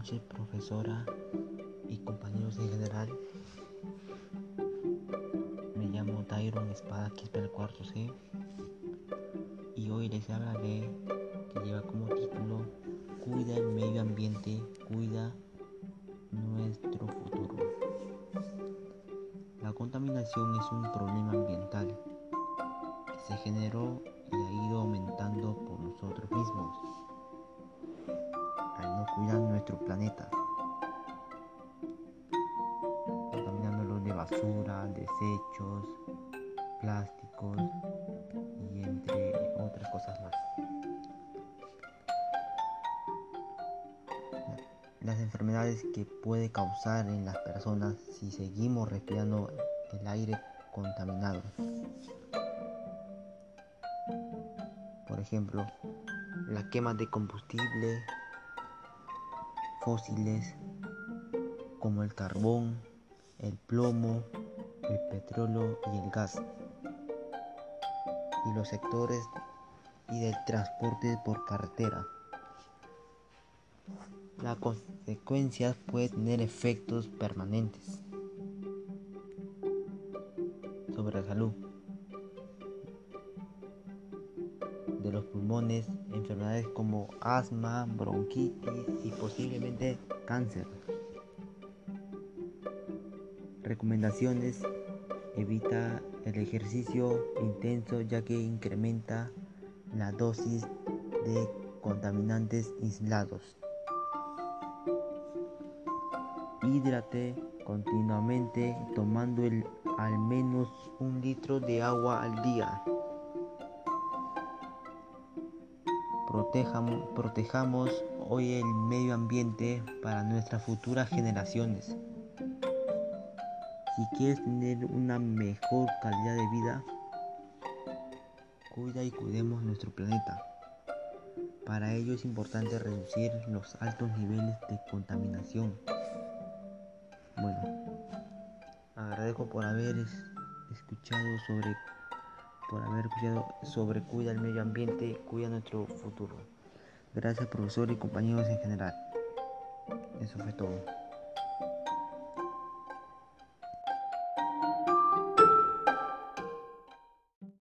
profesora y compañeros en general. Me llamo Tyron Espada Quispe del cuarto C y hoy les hablaré que lleva como título Cuida el medio ambiente, cuida nuestro futuro. La contaminación es un problema ambiental que se generó nuestro planeta, contaminándolo de basura, desechos, plásticos y entre otras cosas más. Las enfermedades que puede causar en las personas si seguimos respirando el aire contaminado. Por ejemplo, la quema de combustible fósiles como el carbón, el plomo, el petróleo y el gas. Y los sectores y del transporte por carretera. Las consecuencias pueden tener efectos permanentes sobre la salud de los pulmones, enfermedades como asma, bronquitis y posiblemente cáncer. Recomendaciones. Evita el ejercicio intenso ya que incrementa la dosis de contaminantes aislados. Hídrate continuamente tomando el, al menos un litro de agua al día. Protejamos, protejamos hoy el medio ambiente para nuestras futuras generaciones. Si quieres tener una mejor calidad de vida, cuida y cuidemos nuestro planeta. Para ello es importante reducir los altos niveles de contaminación. Bueno, agradezco por haber escuchado sobre por haber escuchado sobre cuida el medio ambiente, cuida nuestro futuro. Gracias profesor y compañeros en general. Eso fue todo.